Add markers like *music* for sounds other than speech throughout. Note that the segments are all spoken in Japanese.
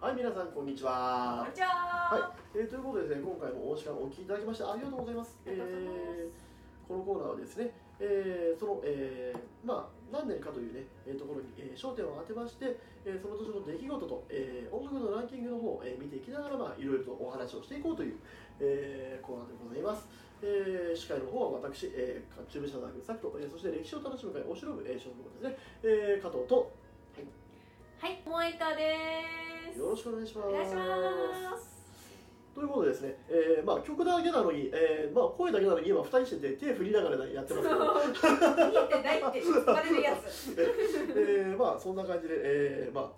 はい、皆さん、こんにちは。こんにちは、はい、えーということでですね、今回もお時間お聞きいただきましてありがとうございます。ます。えーこのコーナーはですね、えーその、えーまあ、何年かというね、えーところに、えー焦点を当てまして、えーその年の出来事と、えー音楽のランキングの方を、えー見ていきながら、まあ、いろいろとお話をしていこうという、えーコーナーでございます。えー司会の方は私、えー、中部社大学作と、えーそして歴史を楽しむ会お城部、えー、所属ですね、えー加藤と、はい。萌えかですよろしくお願いします。お願いします。ということでですね、えーまあ、曲だけなのに、えーまあ、声だけなのに今2人してて手振りながらやってます。けど、見えてないって言われるやつ。えーまあ、そんな感じで、えーまあ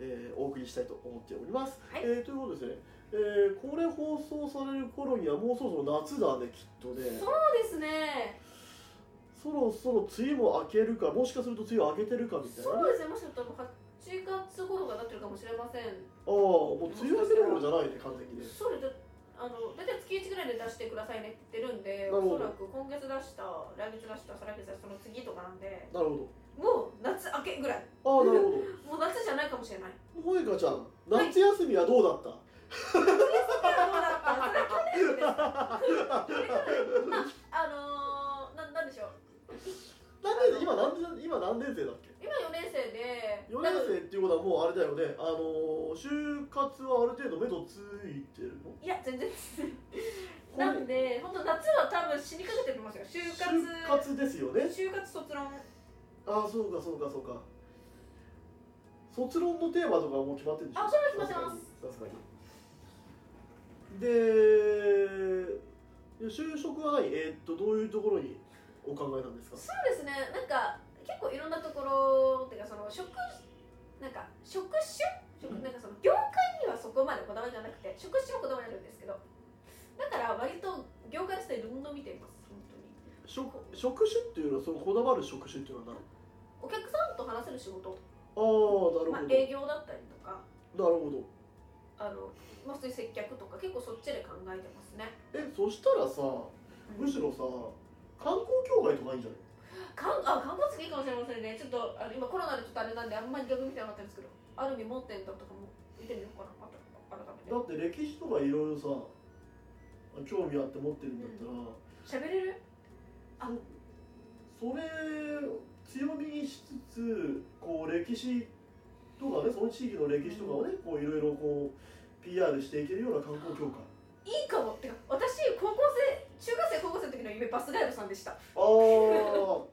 えーお送りしたいと思っております。はい。えーということでですね、えーこれ放送される頃にはもうそろそろ夏だねきっとね。そうですね。そろそろ梅雨も明けるかもしかすると梅雨明けてるかみたいなね。そうですね。もしかしたら8月頃がなってるかもしれません。ああもう梅雨明ける頃じゃないね完全に。ねそれであの大体月1ぐらいで出してくださいねって言ってるんでおそらく今月出した来月出した再来月出したその次とかなんで。なるほど。もう夏明けぐらい。ああなるほど。*laughs* もう夏じゃないかもしれない。萌香ちゃん夏休みはどうだった、どうだった？それ去年です。かそれ去年まああのー、ななんでしょう。今何年今何年生だっけ？今4年生で4年生っていうことはもうあれだよね。あのー就活はある程度目処ついてるの？いや全然なんで本当夏は多分死にかけてますよ。就活就活ですよね。就活卒論。ああそうかそうかそうか。卒論のテーマとかはもう決まってるでしょ？あそれは決まってます。さすがに。で就職は何えーっとどういうところにお考えなんですか？そうですね。なんか結構いろんなところっていうかその職なんか職種？職なんかその業界にはそこまでこだわりじゃなくて職種はこだわりあるんですけど。だから割と業界自体どんどん見ています本当に。職職種っていうのはそのこだわる職種っていうのは何？お客さんと話せる仕事、ああなるほど、まあ、営業だったりとか。なるほど。あの、まあ、普通に接客とか結構そっちで考えてますね。えそしたらさむしろさ観光協会とかいいんじゃない？かんあ観光地いいかもしれませんね。ちょっとあの今コロナでちょっとあれなんであんまり逆見てなかったんですけど。ある意味持ってんだとかも見てみようかな。また改めて。だって歴史とかいろいろさ興味あって持ってるんだったら、喋れる？あ。それ強みにしつつこう歴史とかねその地域の歴史とかをねこういろいろこう PR していけるような観光協会。いいかも。ってか私高校生中学生高校生の時の夢バスガイドさんでした。ああ *laughs*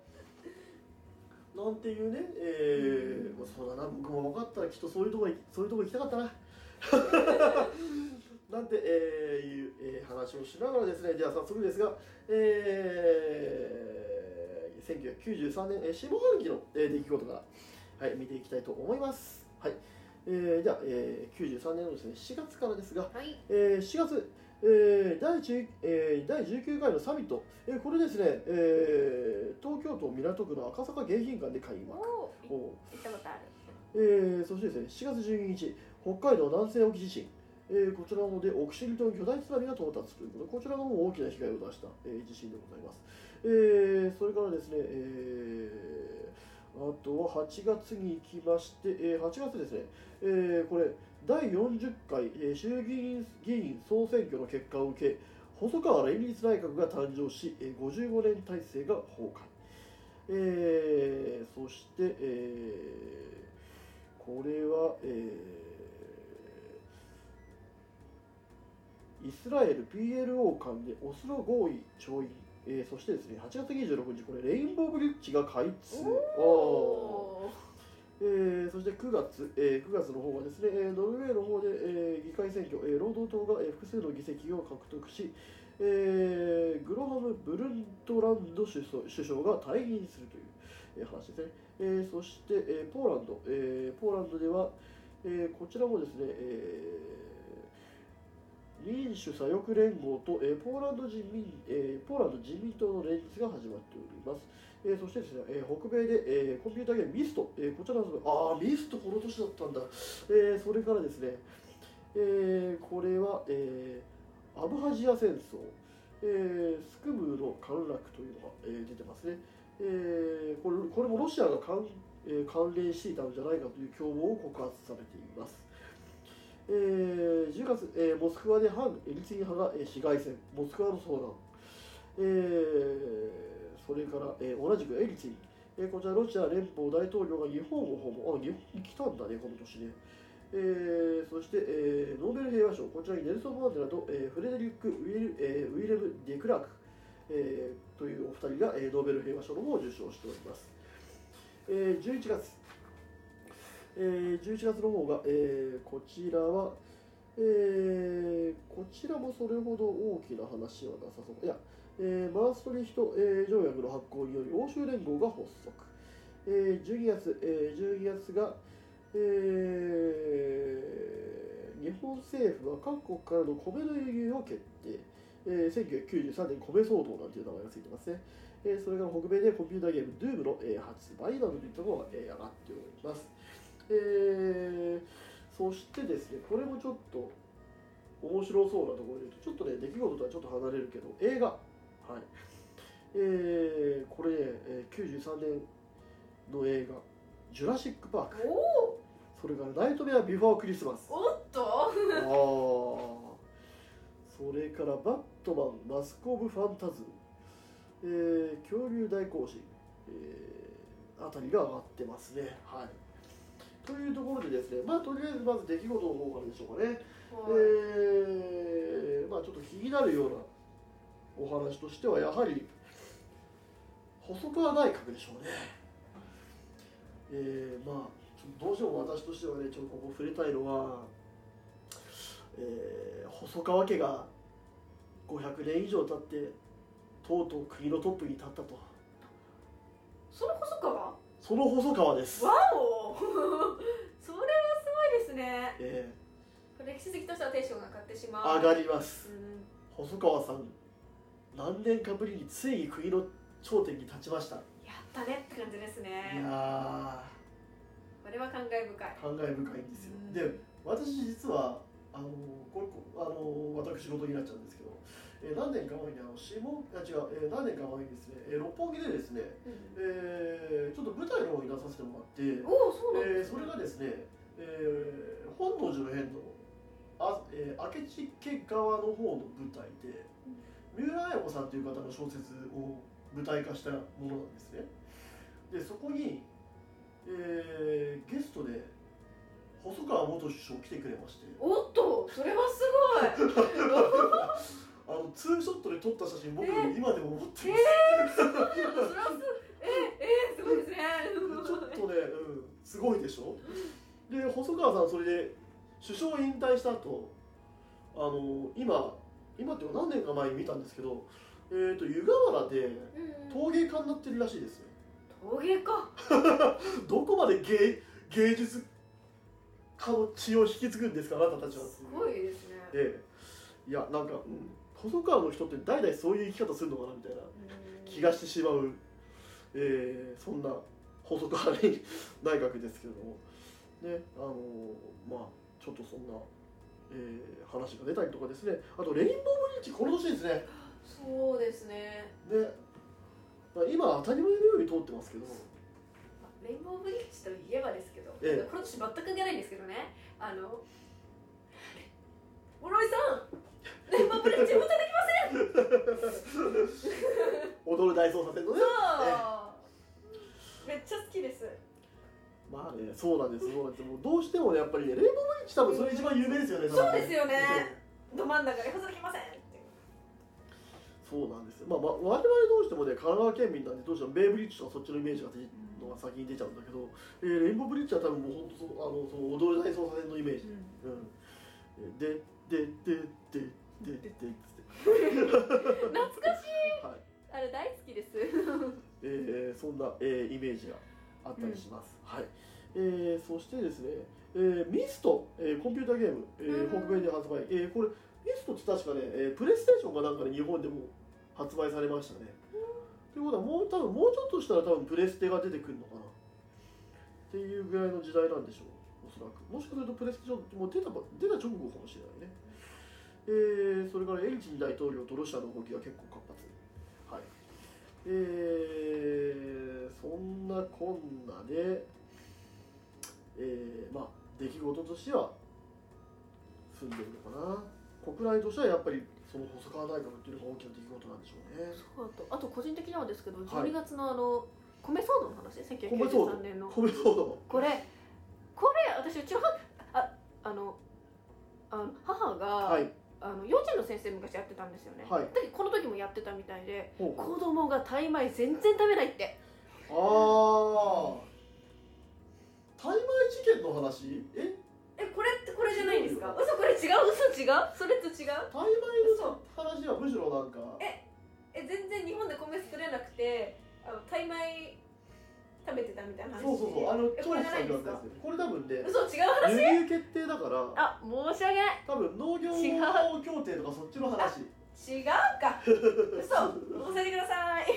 なんていうね。えーまあ、そうだな。僕も分かったらきっとそういうとこいそういうとこ行きたかったな。*laughs* なんて、えーいう、えー話をしながらですね。じゃあ早速ですがえー、1993年、えー下半期の、えー出来事から、はい、見ていきたいと思います。はい。えー、じゃあ、えー、93年のですね4月からですが、はい。えー4月、えー第10えー第19回のサミット、えーこれですね、えー東京都港区の赤坂迎賓館で開幕。おーお行ったことある。えーそしてですね4月12日北海道南西沖地震、えーこちらの方で奥尻島に巨大津波が到達ということでこちらの方も大きな被害を出した、えー地震でございます、えーそれからですね、えーあとは8月に行きまして、えー8月ですね、えーこれ第40回、えー衆議院議員総選挙の結果を受け細川連立内閣が誕生し、えー55年体制が崩壊、えーそして、えーこれは、えーイスラエル PLO 間でオスロ合意調印、えーそしてですね8月26日これレインボーブリッジが開通。えーそして9月、えー9月の方はですね、えーノルウェーの方で、えー議会選挙、えー労働党が、えー複数の議席を獲得し、えーグロハム・ブルントランド首相首相が退任するという、えー話ですね、えーそして、えーポーランド、えーポーランドでは、えーこちらもですね、えー民主左翼連合と、えーポーランド人民、えーポーランド自民党の連立が始まっております。えーそしてですね、えー北米で、えーコンピューターゲームミスト、えーこちらのああミストこの年だったんだ、えーそれからですね、えーこれは、えーアブハジア戦争、えースクムーの陥落というのが、えー出てますね、えーこれこれもロシアが関,、えー関連していたのじゃないかという共謀を告発されています。えー10月、えーモスクワで反エリツィン派が、えー市街戦モスクワの相談、えーそれから、えー同じくエリツィン、えーこちらロシア連邦大統領が日本を訪問。あ日本に来たんだねこの年ね。えーそして、えーノーベル平和賞、こちらにネルソン・マンデラと、えーフレデリック・ウィル、えーウィレム・デクラーク、えーというお二人が、えーノーベル平和賞の方を受賞しております。えー11月、えー11月の方が、えーこちらは、えーこちらもそれほど大きな話はなさそう。いや、えーマーストリヒト、えー条約の発効により欧州連合が発足。えー12月、えー12月が、えー日本政府は各国からの米の輸入を決定、えー1993年米騒動なんていう名前がついてますね、えーそれから北米でコンピューターゲーム Doom の、えー発売などといったものが、えー上がっております、えーそしてですねこれもちょっと面白そうなところで言うとちょっとね出来事とはちょっと離れるけど映画。はい。えーこれね、えー93年の映画「ジュラシック・パーク」それから「ナイトメア・ビフォー・クリスマス」おっと。ああそれから「バットマン・マスク・オブ・ファンタズム」えー恐竜大行進」えーあたりが上がってますね。はいというところでですねまあとりあえずまず出来事の方からでしょうかね。えーまあちょっと気になるようなお話としてはやはり細川内閣でしょうね。えーまあどうしても私としてはねちょっとここ触れたいのは、えー細川家が500年以上経ってとうとう国のトップに立ったと。その細川？その細川です。わおね。え歴史好きとしてはテンションが上がってしまう。ー上がります。うん。細川さん何年かぶりについに国の頂点に立ちました。やったねって感じですいねやこれは感慨深い。ー感慨深いんですよ。うん。で私実はあのこれこあの私事になっちゃうんですけど、えー何年か前にあの下あ違う、えー何年か前にですね、えー六本木でですね、えーちょっと舞台の方に出させてもらって、おおそうなんえーそれがですね、えー本能寺の変のあ、えー明智家側の方の舞台で、三浦綾子さんという方の小説を舞台化したものなんですね。でそこに、えーゲストで細川元首相来てくれまして。おっとそれはすごい。*laughs* あのツーショットで撮った写真僕え？ー今でも持ってえます、ー、それはすええー、すごいですね。ちょっとね、うん、すごいでしょ？で細川さんそれで首相引退した後あの今今っていうか何年か前に見たんですけど、えー、と湯河原でうん陶芸家になってるらしいですよ。陶芸か *laughs* どこまで芸芸術家の血を引き継ぐんですかあなたたちは。すごいですね。ええ。いやなんか、うん、細川の人って代々そういう生き方するのかなみたいな。気がしてしまう、えーそんな細川内閣 *laughs* ですけれどもねあのまあちょっとそんな、えー話が出たりとかですね。あとレインボーブリッジこの年ですね。そうですね。でまあ今当たり前のように通ってますけど。レインボーブリッジといえばですけど、ええ。この年全く関係ないんですけどね。あの室井さんレインボーブリッジ運転できま *laughs* 踊る大捜査線のね。せんそうめっちゃ好きですまあねそうなんですそうなんです。もうどうしてもねやっぱりねレインボーブリッジ多分それ一番有名ですよねそうですよね。ええど真ん中で補助できません。そうなんです。よ、まあ、ま我々どうしてもね神奈川県民なんでどうしてもベイブリッジとかそっちのイメージがのが先に出ちゃうんだけど、えーレインボーブリッジは多分もう本当あのその踊る大捜査線のイメージ、うん、でででででででで *laughs* 懐かしい。はい。あれ大好きです。*laughs* えーそんな、えーイメージがあったりします、はい。えーそしてですね、えーミスト、えーコンピューターゲーム、えーうん。北米で発売、えーこれミストって確かね、えープレイステーションかなんかで日本でも発売されましたね、ということはもう多分もうちょっとしたら多分プレステが出てくるのかな。っていうぐらいの時代なんでしょう。おそらく。もしかするとプレステーションもう出たば出た直後かもしれないね。えーそれからエリツィン大統領とロシアの動きが結構活発。はいえーそんなこんなで、えーまあ出来事としては住んでるのかな。国内としてはやっぱりその細川内閣っていうのが大きな出来事なんでしょうね。そうだと。あと個人的にはですけどはい。12月のあの、米騒動の話米騒動1993年の。米騒動。これこれ私うちの母ああのあの母が、はいあの幼稚園の先生昔やってたんですよね、はい。でこの時もやってたみたいで子供がタイ米全然食べないって。ああ大米事件の話？え？えこれってこれじゃないんですか？嘘これ違う？嘘違う？それと違う？大米の話はむしろなんか。ええ全然日本で米作れなくてあのタイ米食べてたみたいな話。そうそうそう。あのえこれ調査さじゃないですか？んがやったやつねこれ多分ね嘘違う話？輸入決定だからあ申し訳ない。多分農業協定とかそっちの話。も違うか。嘘。教えてください。う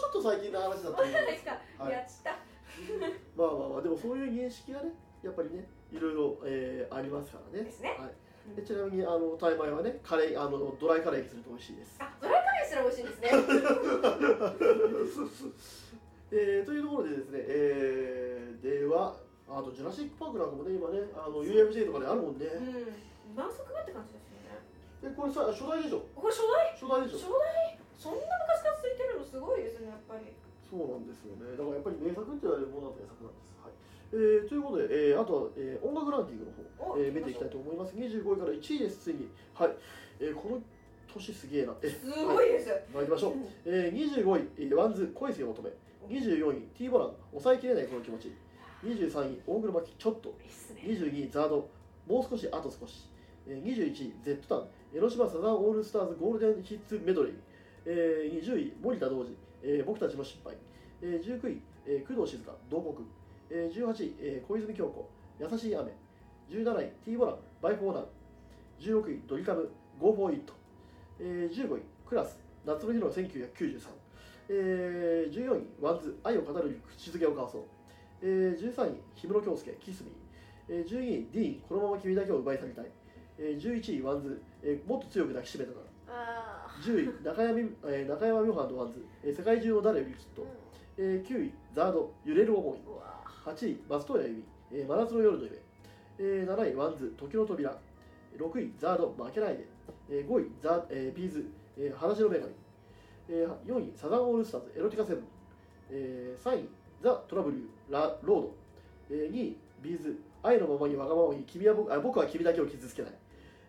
ちょっと最近の話だったと思うそうですか、はい。やっちた。まあまあまあでもそういう認識がねやっぱりねいろいろ、えーありますからね。ですね。はい、でちなみにあのタイ米はねカレーあのドライカレーにすると美味しいです。あドライカレーすら美味しいんですね *laughs* えーというところでですね、えーではあとジュラシック・パークなんかもね今ねあの UFJ とかであるもんね、うん。何足目って感じですよね。でこれさ初代でしょ？これ初代？初代でし初ょ代？そんな昔から続いてるのすごいですねやっぱり。そうなんですよね。だからやっぱり名作って言われるものは名作なんです。はい。えーということで、えーあとは、えー音楽ランキングの方、おえー見ていきたいと思います。25位から1位です。ついにはい、えーこの年すげえな。えすごいです、参りましょう、えー、25位、えーワンズ恋せよ乙女24位 T ボラン。抑えきれないこの気持ち。23位大黒摩季。ちょっと。いいっすね。22位ザード。もう少しあと少し、えー、21位 Z タウン。江ノ島サザンオールスターズゴールデンヒッツメドレー、えー、20位森田童子、えー僕たちの失敗、えー、19位、えー工藤静香。同国、えー、18位、えー小泉京子。優しい雨。17位 T-BOLAN。 Bye For Now。16位ドリカム。Go for it、えー、15位 class。夏の日の1993、えー、14位 WANDS 愛を語る口づけを交わそう、えー、13位氷室京介 KISS ME えー、12位、 DEEN、このまま君だけを奪い去りたい。えー、11位、ワンズ、えーもっと強く抱きしめたなら。あ10位、中山,、えー、中山美穂 WANDS、えー世界中の誰よりきっーと。えー、9位、 ZARD、揺れる思い。うわ8位、松任谷由実、えー真夏の夜の夢。えー、7位、 WANDS、時の扉。6位、 ZARD、負けないで。えー、5位、ザーえー、 B'z、えー、裸足の女神。えー、4位、サザンオールスターズ、エロティカセブン。えー、3位、 THE 虎舞竜、ロード。えー、2位、 B'z、愛のままにわがままに君は僕あ僕は君だけを傷つけない。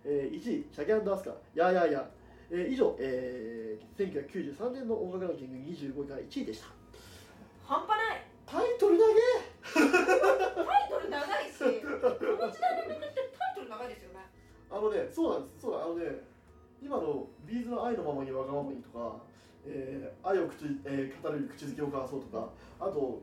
えー、1位、 CHAGE and ASKA、 YAH YAH YAH。えー、以上、えー、1993年の音楽ランキング25位から1位でした。半端ないタイトルだけタイトル長いし *laughs* この時代の曲ってタイトル長いですよねあのね、そうなんです、そうだ、あのね、今のビーズの愛のままにわがままにとか、えー、愛を口、えー語る口づけを交わそうとか、あと、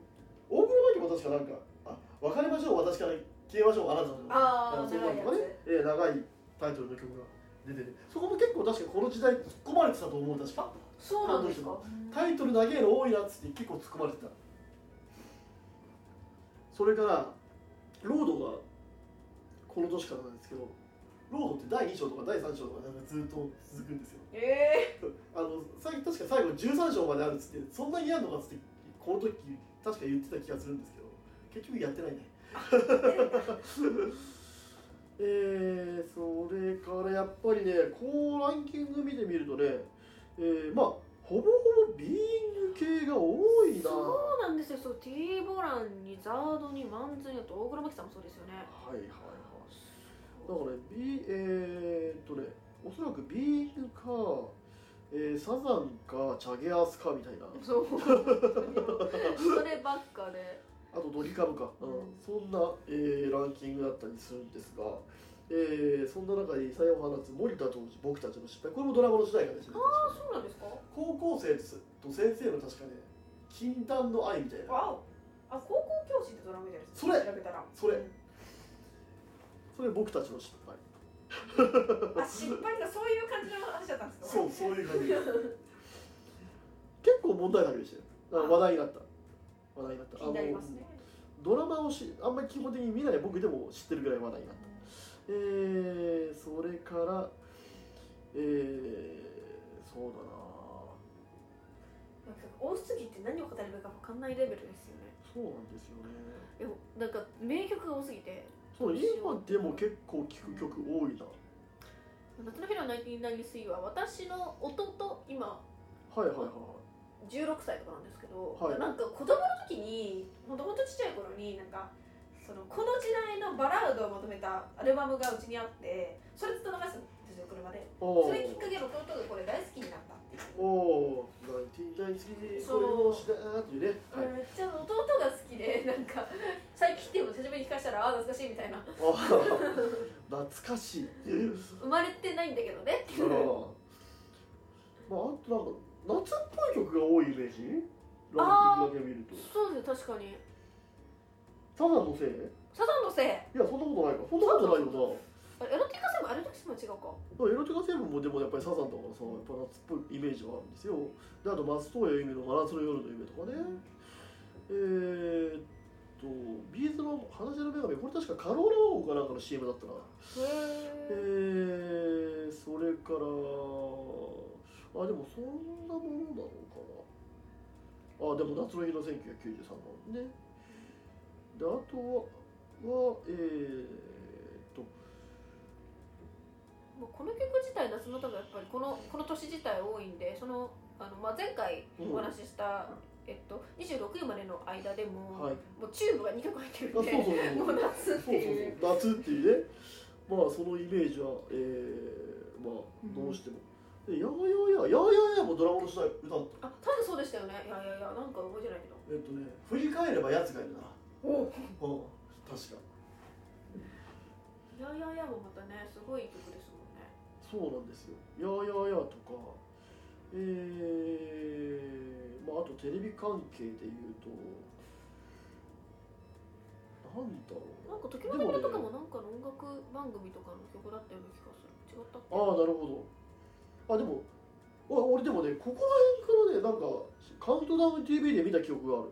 大黒摩季も確かなんか、あ別れましょう、私から消えましょう、あなたの。ああそうかね、えー長いタイトルの曲が出てて、そこも結構確かこの時代突っ込まれてたと思う、確か。そうなんですか？タイトル長いの多いなっつって結構突っ込まれてた。それから、ロードがこの年からなんですけど、ロードって第2章とか第3章とかなんかずっと続くんですよ。えあの最近確か最後13章まであるっつってそんなにやんのかっつってこの時確か言ってた気がするんですけど結局やってないね。*laughs* えー、それからやっぱりねこうランキング見てみるとね、えー、まあほぼほぼビーイング系が多いな。そうなんですよ。そう T ボランにザードにマンズにあと大黒摩季さんもそうですよね。はいはいはいだからね、ビえー、っとね、おそらくビーイングか、えー、サザンか、チャゲアスかみたいな、そう。そればっかで。あとドリカムか、うん。うん。そんな、えーランキングだったりするんですが、えーそんな中で異彩を放つ森田当時、僕たちの失敗、これもドラマの主題歌ですね。あそうなんですか？高校生と先生の確かね、禁断の愛みたいな、あ高校教師ってドラマみたいですそれ。それ。うんそれ僕たちの失敗。あ失敗がそういう感じの話だったんですか？そう、そういう感じ。*laughs* 結構問題作でしたよ。話題になった。話題になった。気になりますねドラマをしあんまり基本的に見ない僕でも知ってるぐらい話題になった。えー、それから、えー、そうだななんか多すぎて何を語ればいいか分かんないレベルですよねそうなんですよね。でもなんか名曲が多すぎてそう今でも結構聴く曲多いな。夏の日の1993は私の弟今はいはいはい16歳とかなんですけど、はい。なんか子供の時にもともとちっちゃい頃になんかそのこの時代のバラードをまとめたアルバムがうちにあってそれずっと流すんですよ車で。おそれきっかけで弟がこれ大好きになったっていう、おおナインティナイン好きでそう。これをしだーっていうね、はい、めっちゃ弟が好きでなんか最近でも久しぶりに聞かしたらああ懐かしいみたいな。*laughs* 懐かしい。生まれてないんだけどね。っていうあまああとなんか夏っぽい曲が多いイメージ？ランキングだけ見ると。そうですよ確かに。サザンのせい？いサザンのせい。やそんなことないか。そんなことないよあエロティカセブンエロティカセブンは違うか。なエロティカ成分もでもやっぱりサザンとかさやっぱ夏っぽいイメージはあるんですよ。であと松任谷由実の真夏の夜の夢とかね、えー、っとビーズの裸足の女神これ確かカローラ王かなんかの CM だったな。へええー、それからあでもそんなものなのかな。あでも夏の日の1993なのね。であとはえー、っと。もうこの曲自体夏の歌がやっぱりこのこの年自体多いんでそのあの、まあ、前回お話しした、えっと、26位までの間でも、はい。もうチューブが2曲入ってるんであそうそうそう。もう夏っていう。そうそう夏っていうね。まあそのイメージはえー、まあうんどうしても、でやーやーやーやーやーやーもドラゴンの主題歌った。あ多分そうでしたよね。いやいやいやなんか覚えてないけど。えっとね振り返れば奴がいるな。おう。ん確か。いやいやいやもまたねすごい曲ですもんね。そうなんですよ。やーやーやーとか、えー、まああとテレビ関係で言うと、なんだろうなんか時の扉とかもなんかの音楽番組とかの曲だったような気がする違ったっけ？ああ、なるほど。あ、でも、お俺でもね、ここら辺からね、なんか、カウントダウン TV で見た記憶がある。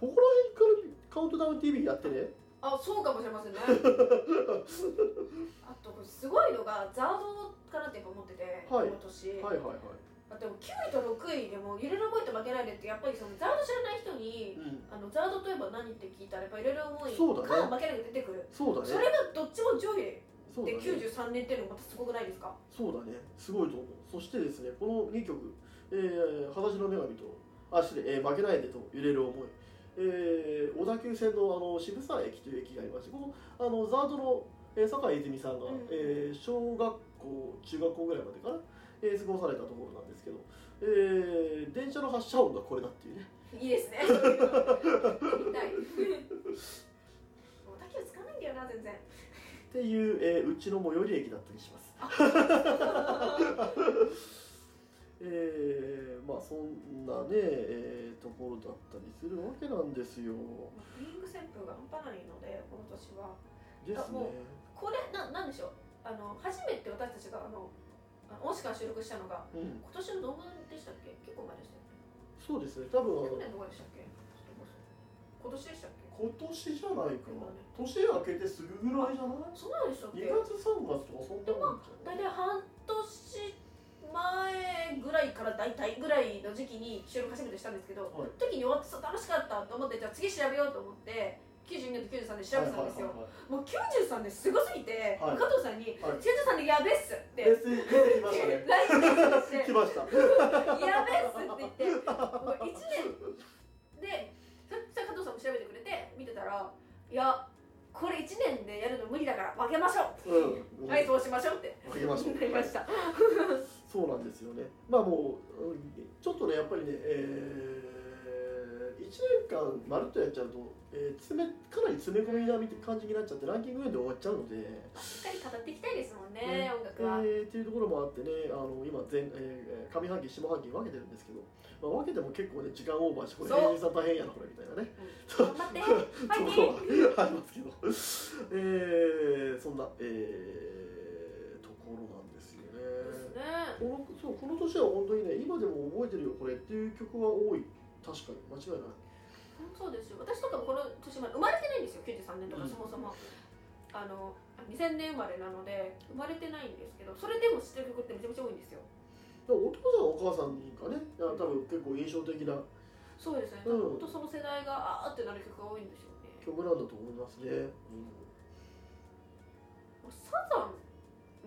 ここら辺からカウントダウン TV やってね。あそうかもしれませんね *laughs* あとこれすごいのがザードかなって思ってて、はいこの年、はいはいはい。あでも9位と6位でも「揺れる思いと負けないで」ってやっぱりそのザード知らない人にうん、あのザードといえば何って聞いたらやっぱ揺れる思いそうだね。か負けないで出てくる。そうだそれね。がどっちも上位。で93年っていうのもまたすごくないですか？そうだね、すごいと思う。そしてですね、この2曲、えー、裸足の女神と、あ、失礼、えー負けないでと揺れる思い、えー小田急線のあの渋沢駅という駅がありまして、このあのザードの、えー、酒井泉さんが、うん。えー小学校、中学校ぐらいまでかな、えー過ごされたところなんですけど、えー電車の発車音がこれだっていうね。いいですねそういうのやりたいもう滝はつかないんだよな全然っていう、えーうちの最寄り駅だったりします。*laughs* えーまあそんなね、えーところだったりするわけなんですよ。ブーイング旋風が半端ないのでこの年はですね。これななんでしょうあの初めて私たちがあのオシカン収録したのがうん、今年の動画でしたっけ？結構前でしたよねそうですね。多分。去年の動画でしたっけ？今年でしたっけ？今年じゃないかな。ね。年。明けてすぐぐらいじゃない？そうなんでしたっけ2月3月とかそんなもんじゃない。大体半年前ぐらいから大体ぐらいの時期に収録初めてしたんですけど、はい。時に終わって楽しかったと思ってじゃあ次調べようと思って92年と93年調べてたんですよ、はいはいはいもう93年すごすぎて、はい加藤さんに「はい93年やべっす」って出てきましたね。LINE メッセージして来ました。*laughs*「やべっす」って言ってもう1年でそしたら加藤さんも調べてくれて見てたら「いやこれ1年でやるの無理だから分けましょう」うん。はいそうしましょうってあげましょう。なりましたそうなんですよね。まあもううんちょっとねやっぱりね、えー、1年間まるっとやっちゃうと、えー、詰めかなり詰め込みな感じになっちゃってランキングで終わっちゃうので。しっかり語っていきたいですもんねね。音楽は、えーっていうところもあってねあの今前、えー上半期下半期分けてるんですけど、まあ、分けても結構ね時間オーバーしてこれ芸人さん大変やなこれみたいなね。頑張って。*laughs* ありますけど、えー、そんな、えー、ところなんですよですね。ねこのそうこの年は本当にね今でも覚えてるよこれっていう曲は多い確かに間違いない。そうですよ。私とかもこの年生まれてないんですよ93年とかうん。そもそも、あの2000年生まれなので生まれてないんですけどそれでも知ってる曲ってめちゃめちゃ多いんですよ。お父さんお母さんがね多分結構印象的な。そうですね。多うん。分本当その世代があーってなる曲が多いんでしょうね。曲なんだと思いますね、サザン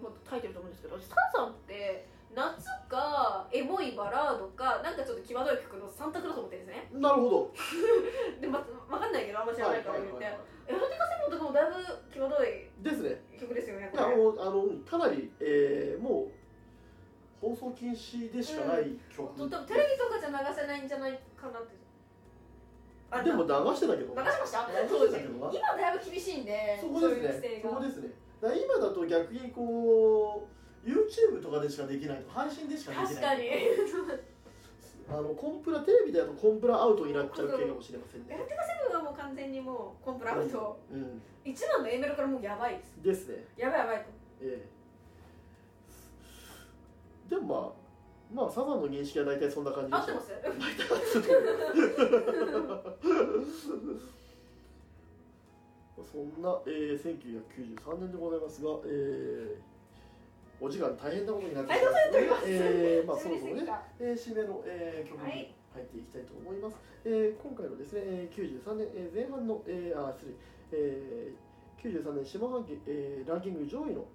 もう書いてると思うんですけどサザンって夏かエモいバラードかなんかちょっと際どい曲の三択だと思ってるんですね。なるほど。*laughs* でま分かんないけどあんま知らないから言って、はいはいはい。エロティカセブンとかもだいぶ際どいですね。曲ですよねあのうんかなり、えーもう放送禁止でしかない曲、多分テレビとかじゃ流せないんじゃないかなって。あでも流してたけど。流しました？流当時してたけどな。今だいぶ厳しいんでそこですそういう規制ねそがこですね。今だと逆にこう YouTube とかでしかできないと配信でしかできない確かに。*laughs* あのコンプラテレビだとコンプラアウトになっちゃう系かもしれませんね。エロティカセブンはもう完全にもうコンプラアウト。うん。一番の A メロからもうやばいです。ですね。やばいやばいと。ええ。でもまあまあサザンの認識は大体そんな感じ合ってます？そんな、えー、1993年でございますが、えーお時間大変なことになってありがとうございますえーまあ、*laughs* そろそろね、はえー、締めの、えー、曲に入っていきたいと思います。えー今回のですね、えー、93年、えー前半の、えー、あ失礼、えー、93年下半期、えーランキング上位の、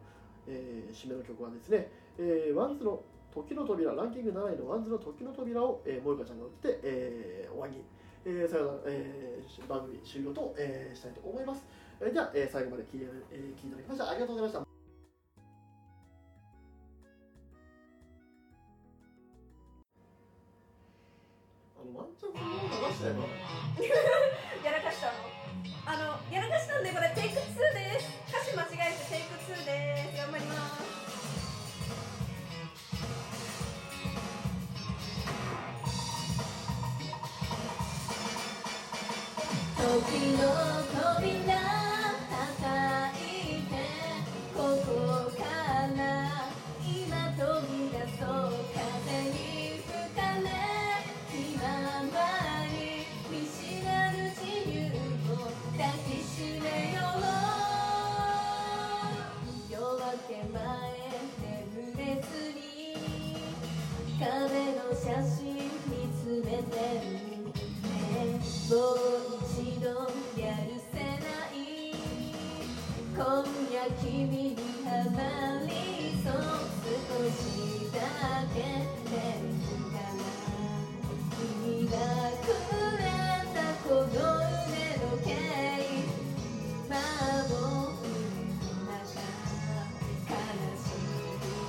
えー締めの曲はですね、えー WANDS の時の扉、ランキング7位の WANDS の時の扉を、えー、萌香ちゃんが歌って、えー終わりに、えーさよなら、えー番組終了と、えーしたいと思います。えーでは、えー最後まで聞いて,、えー聞いていただきました。ありがとうございました。ちょっともう流したよな。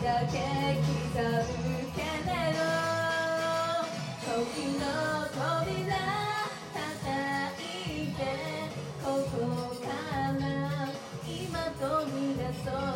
だけ刻むけれど時の扉叩いてここから今飛び出そう。